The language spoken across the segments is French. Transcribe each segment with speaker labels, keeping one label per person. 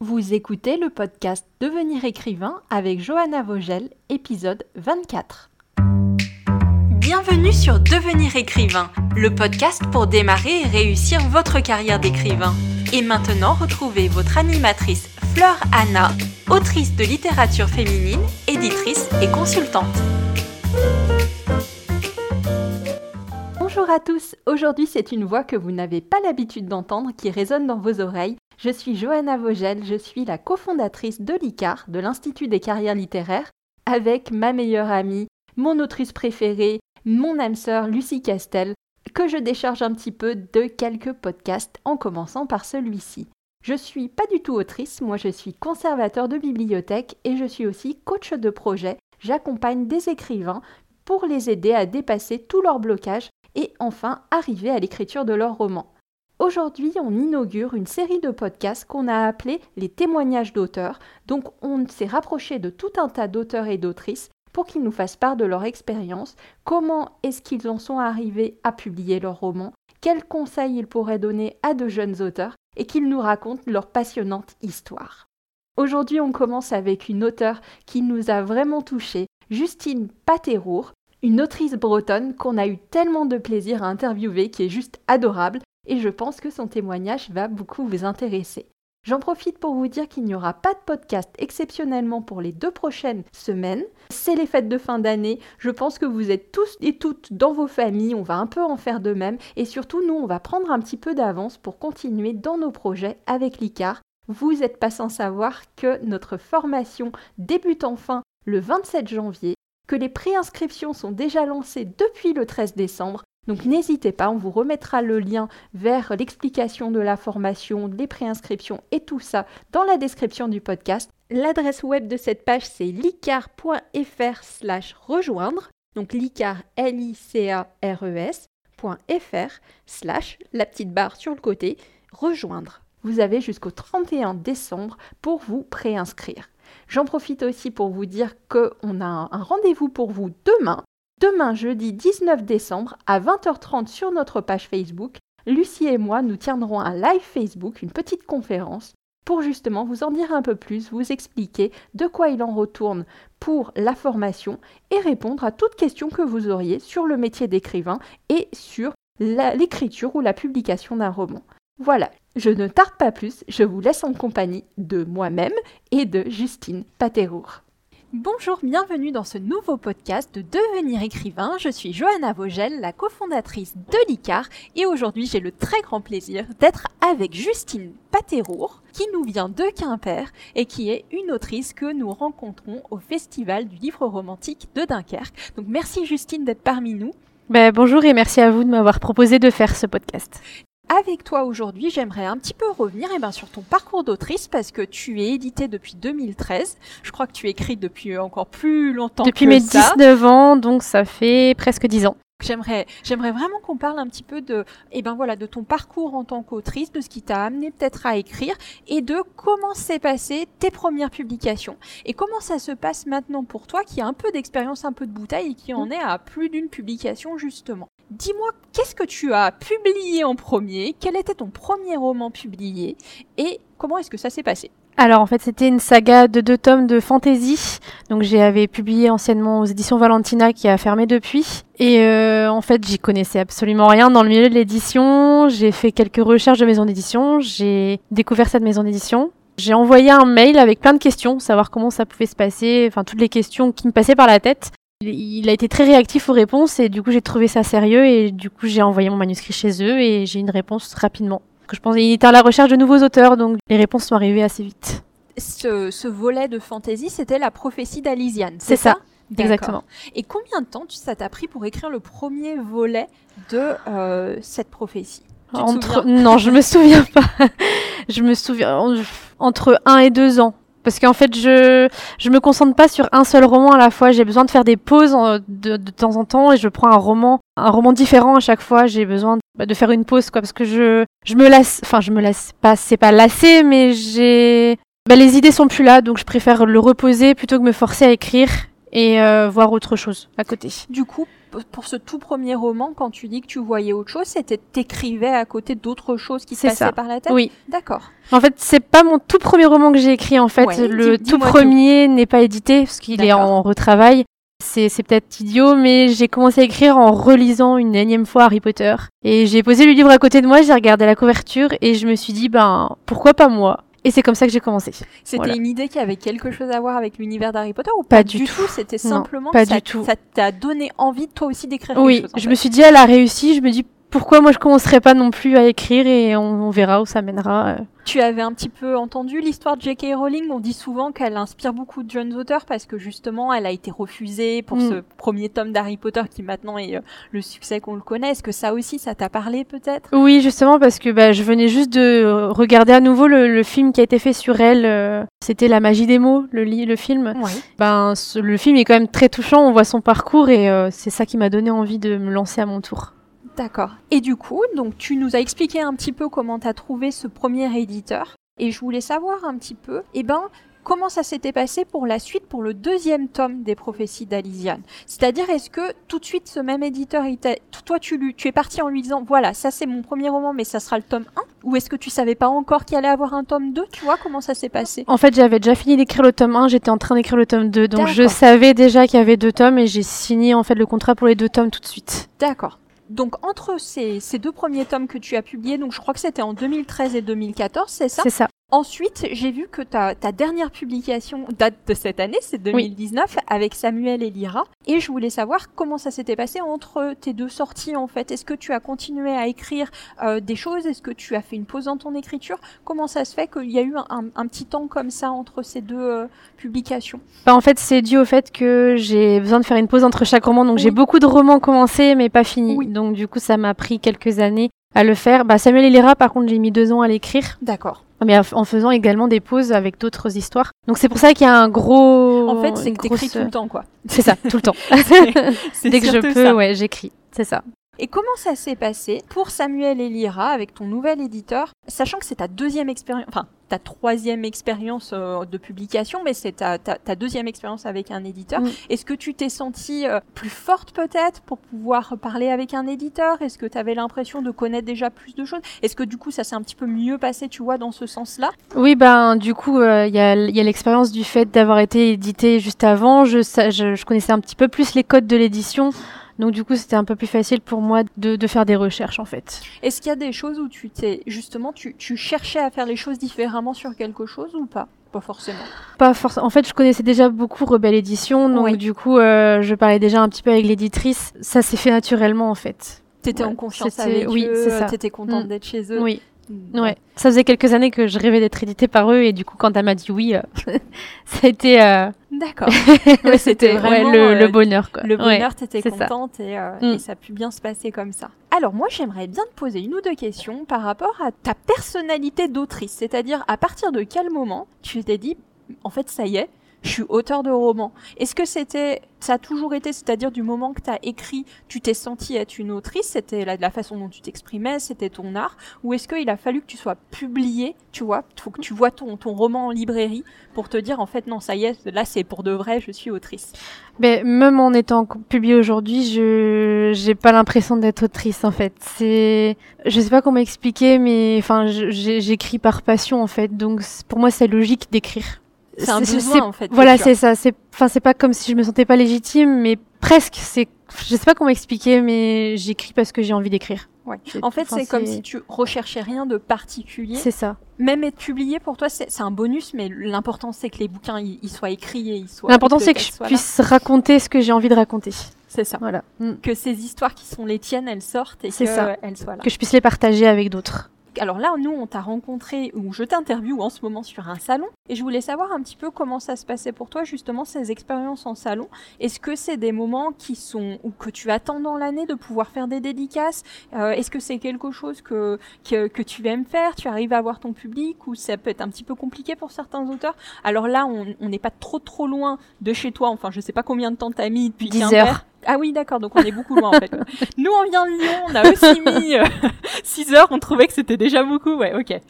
Speaker 1: Vous écoutez le podcast Devenir écrivain avec Johanna Vogel, épisode 24. Bienvenue sur Devenir écrivain, le podcast pour démarrer et réussir votre carrière d'écrivain. Et maintenant, retrouvez votre animatrice Fleur Anna, autrice de littérature féminine, éditrice et consultante. Bonjour à tous, aujourd'hui c'est une voix que vous n'avez pas l'habitude d'entendre qui résonne dans vos oreilles je suis Johanna Vogel, je suis la cofondatrice de l'ICAR, de l'Institut des carrières littéraires, avec ma meilleure amie, mon autrice préférée, mon âme sœur Lucie Castel, que je décharge un petit peu de quelques podcasts en commençant par celui-ci. Je suis pas du tout autrice, moi je suis conservateur de bibliothèque et je suis aussi coach de projet. J'accompagne des écrivains pour les aider à dépasser tous leurs blocages et enfin arriver à l'écriture de leurs romans. Aujourd'hui, on inaugure une série de podcasts qu'on a appelé les témoignages d'auteurs. Donc, on s'est rapproché de tout un tas d'auteurs et d'autrices pour qu'ils nous fassent part de leur expérience, comment est-ce qu'ils en sont arrivés à publier leurs romans, quels conseils ils pourraient donner à de jeunes auteurs? Et qu'ils nous racontent leur passionnante histoire. Aujourd'hui, on commence avec une auteure qui nous a vraiment touchés, Justine Patérour, une autrice bretonne qu'on a eu tellement de plaisir à interviewer, qui est juste adorable, et je pense que son témoignage va beaucoup vous intéresser. J'en profite pour vous dire qu'il n'y aura pas de podcast exceptionnellement pour les deux prochaines semaines. C'est les fêtes de fin d'année. Je pense que vous êtes tous et toutes dans vos familles. On va un peu en faire de même. Et surtout, nous, on va prendre un petit peu d'avance pour continuer dans nos projets avec l'ICAR. Vous n'êtes pas sans savoir que notre formation débute enfin le 27 janvier, que les préinscriptions sont déjà lancées depuis le 13 décembre. Donc n'hésitez pas, on vous remettra le lien vers l'explication de la formation, les préinscriptions et tout ça dans la description du podcast. L'adresse web de cette page c'est licar.fr slash rejoindre, donc licar l i c a r e s.fr slash la petite barre sur le côté rejoindre. Vous avez jusqu'au 31 décembre pour vous préinscrire. J'en profite aussi pour vous dire qu'on a un rendez-vous pour vous demain Demain, jeudi 19 décembre, à 20h30 sur notre page Facebook, Lucie et moi nous tiendrons un live Facebook, une petite conférence, pour justement vous en dire un peu plus, vous expliquer de quoi il en retourne pour la formation et répondre à toutes questions que vous auriez sur le métier d'écrivain et sur l'écriture ou la publication d'un roman. Voilà, je ne tarde pas plus, je vous laisse en compagnie de moi-même et de Justine Patérour. Bonjour, bienvenue dans ce nouveau podcast de Devenir écrivain. Je suis Johanna Vogel, la cofondatrice de l'ICAR, et aujourd'hui j'ai le très grand plaisir d'être avec Justine Patérour, qui nous vient de Quimper et qui est une autrice que nous rencontrons au Festival du livre romantique de Dunkerque. Donc merci Justine d'être parmi nous.
Speaker 2: Ben, bonjour et merci à vous de m'avoir proposé de faire ce podcast.
Speaker 1: Avec toi aujourd'hui, j'aimerais un petit peu revenir eh ben, sur ton parcours d'autrice parce que tu es éditée depuis 2013. Je crois que tu écris depuis encore plus longtemps
Speaker 2: depuis mes 19 ans, donc ça fait presque 10 ans.
Speaker 1: J'aimerais, j'aimerais vraiment qu'on parle un petit peu de, eh ben voilà, de ton parcours en tant qu'autrice, de ce qui t'a amené peut-être à écrire et de comment s'est passé tes premières publications et comment ça se passe maintenant pour toi qui a un peu d'expérience, un peu de bouteille et qui en est à plus d'une publication justement. Dis-moi, qu'est-ce que tu as publié en premier? Quel était ton premier roman publié? Et comment est-ce que ça s'est passé?
Speaker 2: Alors en fait c'était une saga de deux tomes de fantasy. Donc j'avais publié anciennement aux éditions Valentina qui a fermé depuis. Et euh, en fait j'y connaissais absolument rien dans le milieu de l'édition. J'ai fait quelques recherches de maison d'édition. J'ai découvert cette maison d'édition. J'ai envoyé un mail avec plein de questions, savoir comment ça pouvait se passer, enfin toutes les questions qui me passaient par la tête. Il a été très réactif aux réponses et du coup j'ai trouvé ça sérieux et du coup j'ai envoyé mon manuscrit chez eux et j'ai une réponse rapidement. Je pense qu'il était à la recherche de nouveaux auteurs donc les réponses sont arrivées assez vite.
Speaker 1: Ce, volet de fantasy c'était la prophétie d'Alisiane,
Speaker 2: c'est ça, Exactement.
Speaker 1: Et combien de temps ça t'a pris pour écrire le premier volet de euh, cette prophétie?
Speaker 2: Entre... Non, je me souviens pas. je me souviens entre un et deux ans. Parce qu'en fait, je je me concentre pas sur un seul roman à la fois. J'ai besoin de faire des pauses de, de, temps en temps et je prends un roman, un roman différent à chaque fois. J'ai besoin de, bah, de, faire une pause, quoi, parce que je je me lasse. Enfin, je me lasse pas. C'est pas lasser, mais j'ai bah, les idées sont plus là, donc je préfère le reposer plutôt que me forcer à écrire et euh, voir autre chose à côté.
Speaker 1: Du coup, pour ce tout premier roman, quand tu dis que tu voyais autre chose, c'était t'écrivais à côté d'autres choses qui se passaient par la tête?
Speaker 2: Oui.
Speaker 1: D'accord.
Speaker 2: En fait, c'est pas mon tout premier roman que j'ai écrit. En fait, le tout premier n'est pas édité parce qu'il est en retravail. C'est, c'est peut-être idiot, mais j'ai commencé à écrire en relisant une énième fois Harry Potter. Et j'ai posé le livre à côté de moi, j'ai regardé la couverture et je me suis dit, ben, pourquoi pas moi? Et c'est comme ça que j'ai commencé.
Speaker 1: C'était une idée qui avait quelque chose à voir avec l'univers d'Harry Potter ou pas, du tout, C'était simplement
Speaker 2: pas
Speaker 1: ça,
Speaker 2: du tout.
Speaker 1: ça t'a donné envie toi aussi d'écrire
Speaker 2: oui,
Speaker 1: quelque chose.
Speaker 2: Oui, je me suis dit elle a réussi. Je me dis pourquoi moi je commencerais pas non plus à écrire et on, verra où ça mènera. Euh.
Speaker 1: Tu avais un petit peu entendu l'histoire de J.K. Rowling? On dit souvent qu'elle inspire beaucoup de jeunes auteurs parce que justement elle a été refusée pour ce mm. premier tome d'Harry Potter qui maintenant est euh, le succès qu'on le connaît. Est-ce que ça aussi ça t'a parlé peut-être?
Speaker 2: Oui, justement parce que bah, je venais juste de regarder à nouveau le, film qui a été fait sur elle. Euh, c'était La magie des mots, le, le film. Ben, le film est quand même très touchant. On voit son parcours et c'est ça qui m'a donné envie de me lancer à mon tour.
Speaker 1: D'accord. Et du coup, donc tu nous as expliqué un petit peu comment tu as trouvé ce premier éditeur. Et je voulais savoir un petit peu, eh ben, comment ça s'était passé pour la suite, pour le deuxième tome des prophéties d'Alisiane. C'est-à-dire, est-ce que tout de suite ce même éditeur, toi tu, tu es parti en lui disant, voilà, ça c'est mon premier roman, mais ça sera le tome 1 Ou est-ce que tu savais pas encore qu'il allait avoir un tome 2 Tu vois comment ça s'est passé?
Speaker 2: En fait, j'avais déjà fini d'écrire le tome 1, j'étais en train d'écrire le tome 2, donc je savais déjà qu'il y avait deux tomes et j'ai signé en fait le contrat pour les deux tomes tout de suite.
Speaker 1: D'accord donc entre ces, deux premiers tomes que tu as publiés, donc je crois que c'était en 2013 et 2014, c'est ça?
Speaker 2: C'est ça.
Speaker 1: Ensuite, j'ai vu que ta, ta, dernière publication date de cette année, c'est 2019, avec Samuel et Lyra. Et je voulais savoir comment ça s'était passé entre tes deux sorties, en fait. Est-ce que tu as continué à écrire euh, des choses? Est-ce que tu as fait une pause dans ton écriture? Comment ça se fait qu'il y a eu un, un, petit temps comme ça entre ces deux euh, publications?
Speaker 2: Bah, En fait, c'est dû au fait que j'ai besoin de faire une pause entre chaque roman. Donc j'ai beaucoup de romans commencés, mais pas finis. Donc du coup, ça m'a pris quelques années à le faire. Bah, Samuel et par contre, j'ai mis deux ans à l'écrire.
Speaker 1: D'accord
Speaker 2: mais en faisant également des pauses avec d'autres histoires. Donc c'est pour ça qu'il y a un gros.
Speaker 1: En fait, c'est que t'écris tout le temps, quoi.
Speaker 2: C'est ça, tout le temps. Dès que je peux, ouais, j'écris. C'est ça.
Speaker 1: Et comment ça s'est passé pour Samuel et Lyra avec ton nouvel éditeur, sachant que c'est ta deuxième expérience, enfin ta troisième expérience euh, de publication, mais c'est ta, ta, deuxième expérience avec un éditeur. Mm. Est-ce que tu t'es sentie euh, plus forte peut-être pour pouvoir parler avec un éditeur? Est-ce que tu avais l'impression de connaître déjà plus de choses? Est-ce que du coup ça s'est un petit peu mieux passé, tu vois, dans ce sens-là?
Speaker 2: Oui, ben du coup euh, il y a, y a l'expérience du fait d'avoir été édité juste avant. Je, je, je connaissais un petit peu plus les codes de l'édition. Donc du coup, c'était un peu plus facile pour moi de, de faire des recherches en fait.
Speaker 1: Est-ce qu'il y a des choses où tu t'es justement tu, tu cherchais à faire les choses différemment sur quelque chose ou pas? Pas forcément.
Speaker 2: Pas forcément. En fait, je connaissais déjà beaucoup Rebelle Édition, donc du coup, euh, je parlais déjà un petit peu avec l'éditrice. Ça s'est fait naturellement, en fait.
Speaker 1: T'étais en confiance avec oui, eux, t'étais contente mm. d'être chez eux.
Speaker 2: Oui. Ouais. Ça faisait quelques années que je rêvais d'être édité par eux et du coup quand elle m'a dit oui, euh, ça a été. Euh,
Speaker 1: D'accord.
Speaker 2: c'était vraiment le, le, bonheur quoi.
Speaker 1: Le bonheur, t'étais contente et, euh, mm. et, ça a pu bien se passer comme ça. Alors moi j'aimerais bien te poser une ou deux questions par rapport à ta personnalité d'autrice, c'est-à-dire à partir de quel moment tu t'es dit en fait ça y est, je suis auteur de roman. Est-ce que c'était, ça a toujours été, c'est-à-dire du moment que tu as écrit, tu t'es senti être une autrice, c'était la, façon dont tu t'exprimais, c'était ton art, ou est-ce qu'il a fallu que tu sois publié, tu vois, faut que tu vois ton, ton roman en librairie pour te dire en fait non, ça y est, là c'est pour de vrai, je suis autrice.
Speaker 2: Mais même en étant publié aujourd'hui, je j'ai pas l'impression d'être autrice en fait. C'est, je sais pas comment expliquer, mais enfin, j'écris par passion en fait, donc pour moi c'est logique d'écrire.
Speaker 1: C'est un besoin en fait.
Speaker 2: Voilà, c'est ça. C'est, enfin, c'est pas comme si je me sentais pas légitime, mais presque. C'est, je sais pas comment expliquer, mais j'écris parce que j'ai envie d'écrire.
Speaker 1: Ouais. En fait, c'est comme si tu recherchais rien de particulier.
Speaker 2: C'est ça.
Speaker 1: Même être publié pour toi, c'est un bonus, mais l'important c'est que les bouquins ils, soient écrits et ils soient.
Speaker 2: L'important c'est que je puisse raconter ce que j'ai envie de raconter.
Speaker 1: C'est ça.
Speaker 2: Voilà.
Speaker 1: Que ces histoires qui sont les tiennes, elles sortent et qu'elles soient là.
Speaker 2: Que je puisse les partager avec d'autres
Speaker 1: alors là, nous, on t'a rencontré, ou je t'interviewe en ce moment sur un salon, et je voulais savoir un petit peu comment ça se passait pour toi, justement, ces expériences en salon. Est-ce que c'est des moments qui sont, ou que tu attends dans l'année de pouvoir faire des dédicaces? Euh, Est-ce que c'est quelque chose que, que, tu aimes faire? Tu arrives à avoir ton public, ou ça peut être un petit peu compliqué pour certains auteurs? Alors là, on n'est pas trop trop loin de chez toi, enfin, je sais pas combien de temps t'as mis depuis
Speaker 2: 10 heures.
Speaker 1: Ah oui, d'accord, donc on est beaucoup loin en fait. Nous, on vient de Lyon, on a aussi mis 6 heures, on trouvait que c'était déjà beaucoup. Ouais, ok.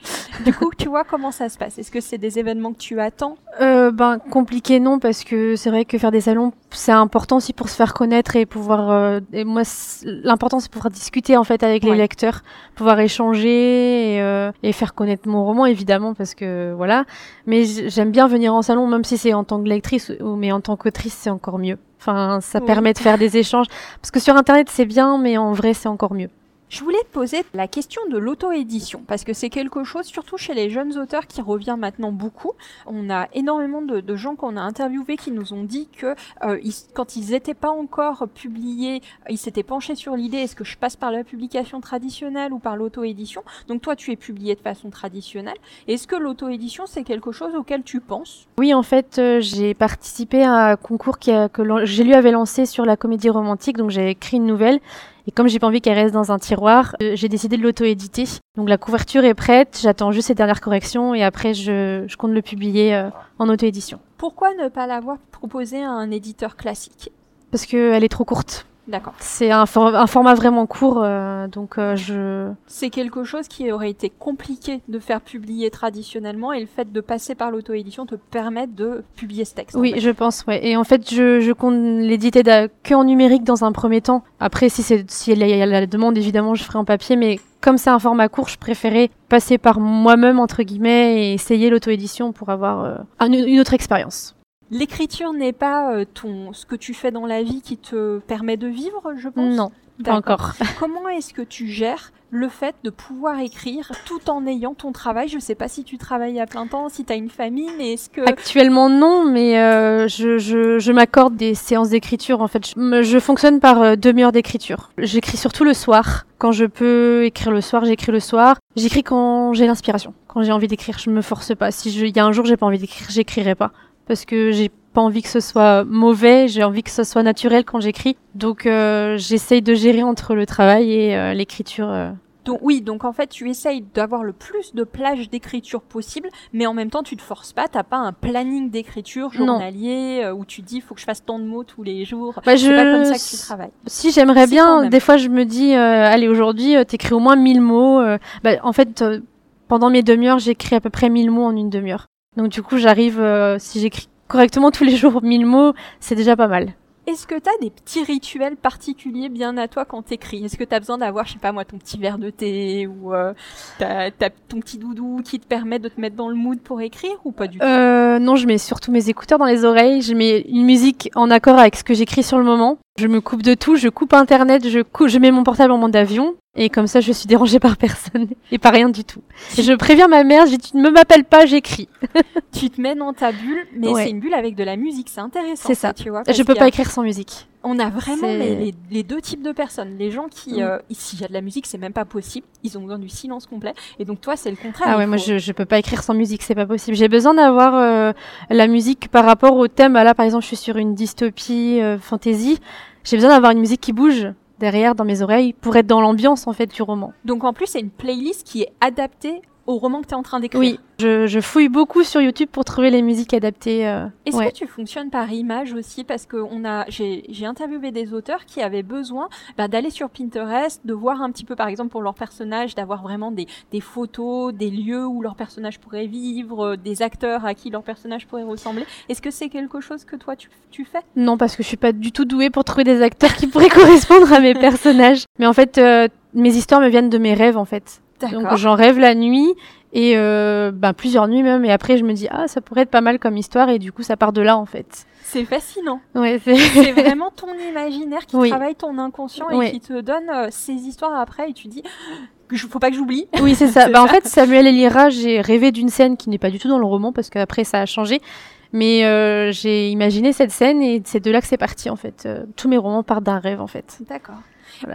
Speaker 1: Du coup, tu vois comment ça se passe? Est-ce que c'est des événements que tu attends?
Speaker 2: Euh, Ben, compliqué non, parce que c'est vrai que faire des salons, c'est important aussi pour se faire connaître et pouvoir. Euh, et moi, l'important, c'est pouvoir discuter en fait avec les lecteurs, pouvoir échanger et, euh, et, faire connaître mon roman, évidemment, parce que voilà. Mais j'aime bien venir en salon, même si c'est en tant que lectrice, ou mais en tant qu'autrice, c'est encore mieux. Enfin, ça permet de faire des échanges. Parce que sur Internet, c'est bien, mais en vrai, c'est encore mieux.
Speaker 1: Je voulais te poser la question de l'auto-édition, parce que c'est quelque chose, surtout chez les jeunes auteurs, qui revient maintenant beaucoup. On a énormément de, gens qu'on a interviewés qui nous ont dit que euh, quand ils n'étaient pas encore publiés, ils s'étaient penchés sur l'idée est-ce que je passe par la publication traditionnelle ou par l'auto-édition? Donc toi, tu es publié de façon traditionnelle. Est-ce que l'auto-édition, c'est quelque chose auquel tu penses?
Speaker 2: Oui, en fait, euh, j'ai participé à un concours que j'ai lu avait lancé sur la comédie romantique, donc j'ai écrit une nouvelle et comme j'ai pas envie qu'elle reste dans un tiroir, euh, j'ai décidé de l'auto-éditer. Donc la couverture est prête, j'attends juste ces dernières corrections et après je, je compte le publier euh, en auto-édition.
Speaker 1: Pourquoi ne pas l'avoir proposé à un éditeur classique?
Speaker 2: Parce qu'elle est trop courte.
Speaker 1: D'accord.
Speaker 2: C'est un, un, format vraiment court, euh, donc euh, je.
Speaker 1: C'est quelque chose qui aurait été compliqué de faire publier traditionnellement, et le fait de passer par l'auto-édition te permet de publier ce texte.
Speaker 2: Oui, je pense, ouais. Et en fait, je, je compte l'éditer que en numérique dans un premier temps. Après, si c'est si il y a la demande, évidemment, je ferai en papier, mais comme c'est un format court, je préférais passer par moi-même entre guillemets et essayer l'auto-édition pour avoir euh, une autre expérience.
Speaker 1: L'écriture n'est pas euh, ton ce que tu fais dans la vie qui te permet de vivre, je pense?
Speaker 2: Non, pas encore.
Speaker 1: Comment est-ce que tu gères le fait de pouvoir écrire tout en ayant ton travail? Je ne sais pas si tu travailles à plein temps, si tu as une famille, mais est-ce que...
Speaker 2: Actuellement non, mais euh, je, je, je m'accorde des séances d'écriture. En fait, je, je fonctionne par euh, demi-heure d'écriture. J'écris surtout le soir. Quand je peux écrire le soir, j'écris le soir. J'écris quand j'ai l'inspiration, quand j'ai envie d'écrire. Je me force pas. Si il y a un jour j'ai pas envie d'écrire, j'écrirai pas parce que j'ai pas envie que ce soit mauvais, j'ai envie que ce soit naturel quand j'écris. Donc euh, j'essaye de gérer entre le travail et euh, l'écriture. Euh.
Speaker 1: Donc oui, donc en fait tu essayes d'avoir le plus de plages d'écriture possible, mais en même temps tu te forces pas, t'as pas un planning d'écriture journalier où tu dis faut que je fasse tant de mots tous les jours.
Speaker 2: Bah, c'est pas comme ça que tu travailles. Si j'aimerais bien, des fois je me dis allez aujourd'hui t'écris au moins 1000 mots. Bah, en fait pendant mes demi-heures j'écris à peu près 1000 mots en une demi-heure. Donc du coup, j'arrive, euh, si j'écris correctement tous les jours 1000 mots, c'est déjà pas mal.
Speaker 1: Est-ce que tu as des petits rituels particuliers bien à toi quand t'écris? Est-ce que tu as besoin d'avoir, je sais pas moi, ton petit verre de thé ou euh, t'as, ton petit doudou qui te permet de te mettre dans le mood pour écrire ou pas du tout?
Speaker 2: Euh, Non, je mets surtout mes écouteurs dans les oreilles. Je mets une musique en accord avec ce que j'écris sur le moment. Je me coupe de tout, je coupe Internet, je, je mets mon portable en mode avion et comme ça, je suis dérangée par personne et par rien du tout. Et je préviens ma mère, je dis, tu ne m'appelles pas, j'écris.
Speaker 1: tu te mets dans ta bulle, mais c'est une bulle avec de la musique, c'est intéressant.
Speaker 2: C'est ça. tu vois. Je peux pas écrire sans musique.
Speaker 1: On a vraiment les, deux types de personnes. Les gens qui, mm. euh, s'il y a de la musique, c'est même pas possible. Ils ont besoin du silence complet. Et donc toi, c'est le contraire.
Speaker 2: Ah ouais, moi je, je peux pas écrire sans musique, c'est pas possible. J'ai besoin d'avoir euh, la musique par rapport au thème. Là, par exemple, je suis sur une dystopie euh, fantasy. J'ai besoin d'avoir une musique qui bouge derrière dans mes oreilles pour être dans l'ambiance en fait du roman.
Speaker 1: Donc en plus c'est une playlist qui est adaptée au roman que tu es en train d'écrire.
Speaker 2: Oui, je, fouille beaucoup sur YouTube pour trouver les musiques adaptées. Euh,
Speaker 1: Est-ce que tu fonctionnes par image aussi? Parce que on a, j'ai, interviewé des auteurs qui avaient besoin bah, d'aller sur Pinterest, de voir un petit peu, par exemple, pour leur personnage, d'avoir vraiment des, des photos, des lieux où leur personnage pourrait vivre, euh, des acteurs à qui leur personnage pourrait ressembler. Est-ce que c'est quelque chose que toi tu, tu fais?
Speaker 2: Non, parce que je suis pas du tout douée pour trouver des acteurs qui pourraient correspondre à mes personnages. Mais en fait, euh, mes histoires me viennent de mes rêves, en fait. Donc j'en rêve la nuit et euh, ben, plusieurs nuits même. Et après je me dis ah ça pourrait être pas mal comme histoire et du coup ça part de là en fait.
Speaker 1: C'est fascinant.
Speaker 2: Ouais,
Speaker 1: c'est vraiment ton imaginaire qui travaille ton inconscient et qui te donne euh, ces histoires après et tu dis faut pas que j'oublie.
Speaker 2: Oui, c'est ça. bah, en fait, Samuel Elira, j'ai rêvé d'une scène qui n'est pas du tout dans le roman parce qu'après ça a changé. Mais euh, j'ai imaginé cette scène et c'est de là que c'est parti en fait. Tous mes romans partent d'un rêve en fait.
Speaker 1: D'accord.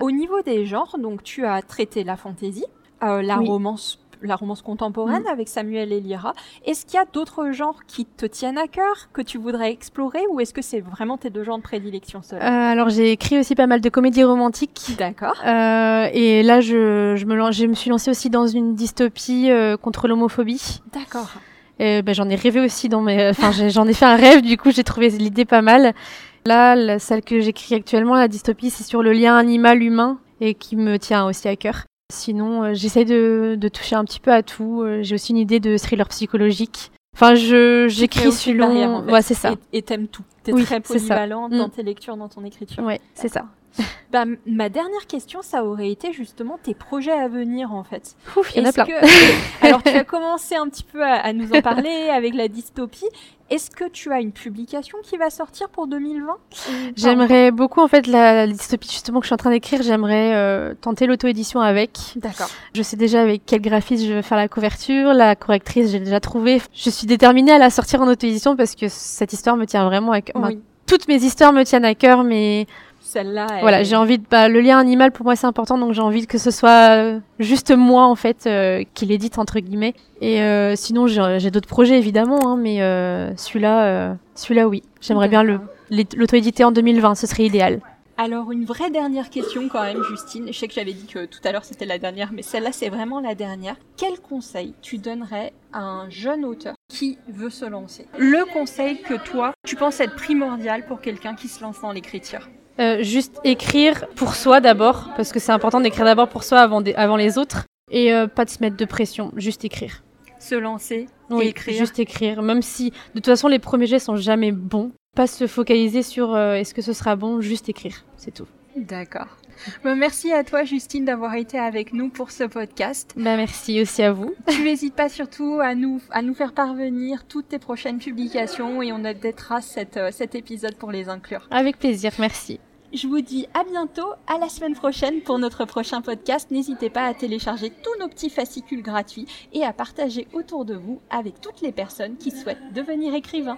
Speaker 1: Au niveau des genres, donc tu as traité la fantaisie, euh, la romance la romance contemporaine mm. avec Samuel Elira. Est-ce qu'il y a d'autres genres qui te tiennent à cœur, que tu voudrais explorer, ou est-ce que c'est vraiment tes deux genres de prédilection seuls?
Speaker 2: Euh, Alors j'ai écrit aussi pas mal de comédies romantiques.
Speaker 1: D'accord.
Speaker 2: Euh, et là, je, je, me, je me suis lancée aussi dans une dystopie contre l'homophobie.
Speaker 1: D'accord.
Speaker 2: Ben, j'en ai rêvé aussi dans mes, enfin j'en ai fait un rêve. Du coup, j'ai trouvé l'idée pas mal. Là, celle que j'écris actuellement, la dystopie, c'est sur le lien animal-humain et qui me tient aussi à cœur. Sinon, euh, j'essaye de, toucher un petit peu à tout. Euh, j'ai aussi une idée de thriller psychologique. Enfin, je j'écris selon.
Speaker 1: Ouais, c'est ça. Et t'aimes tout. T'es très polyvalente dans mm. tes lectures, dans ton écriture.
Speaker 2: Ouais, c'est ça.
Speaker 1: Bah, ma dernière question, ça aurait été justement tes projets à venir en fait.
Speaker 2: Ouf, il y en a plein.
Speaker 1: Alors tu as commencé un petit peu à, nous en parler avec la dystopie. Est-ce que tu as une publication qui va sortir pour 2020
Speaker 2: J'aimerais beaucoup en fait la, dystopie justement que je suis en train d'écrire. J'aimerais euh, tenter l'auto-édition avec.
Speaker 1: D'accord.
Speaker 2: Je sais déjà avec quel graphiste je vais faire la couverture. La correctrice, j'ai déjà trouvé. Je suis déterminée à la sortir en auto-édition parce que cette histoire me tient vraiment à cœur. toutes mes histoires me tiennent à cœur, mais
Speaker 1: celle-là.
Speaker 2: Voilà, j'ai envie de. Bah, le lien animal pour moi c'est important, donc j'ai envie que ce soit euh, juste moi en fait euh, qui l'édite entre guillemets. Et euh, sinon j'ai d'autres projets évidemment, hein, mais celui-là, celui-là oui. J'aimerais bien l'auto-éditer en 2020, ce serait idéal.
Speaker 1: Alors une vraie dernière question quand même, Justine. Je sais que j'avais dit que tout à l'heure c'était la dernière, mais celle-là c'est vraiment la dernière. Quel conseil tu donnerais à un jeune auteur qui veut se lancer? Le conseil que toi tu penses être primordial pour quelqu'un qui se lance dans l'écriture?
Speaker 2: Euh, juste écrire pour soi d'abord, parce que c'est important d'écrire d'abord pour soi avant, avant les autres, et euh, pas de se mettre de pression, juste écrire.
Speaker 1: Se lancer
Speaker 2: oui,
Speaker 1: écrire.
Speaker 2: Juste écrire, même si de toute façon les premiers jets sont jamais bons. Pas se focaliser sur euh, est-ce que ce sera bon, juste écrire, c'est tout.
Speaker 1: D'accord. Bah, merci à toi, Justine, d'avoir été avec nous pour ce podcast.
Speaker 2: Bah, merci aussi à vous.
Speaker 1: Tu n'hésites pas surtout à nous, à nous faire parvenir toutes tes prochaines publications et on updatera cet, euh, cet épisode pour les inclure.
Speaker 2: Avec plaisir, merci.
Speaker 1: Je vous dis à bientôt, à la semaine prochaine pour notre prochain podcast. N'hésitez pas à télécharger tous nos petits fascicules gratuits et à partager autour de vous avec toutes les personnes qui souhaitent devenir écrivain.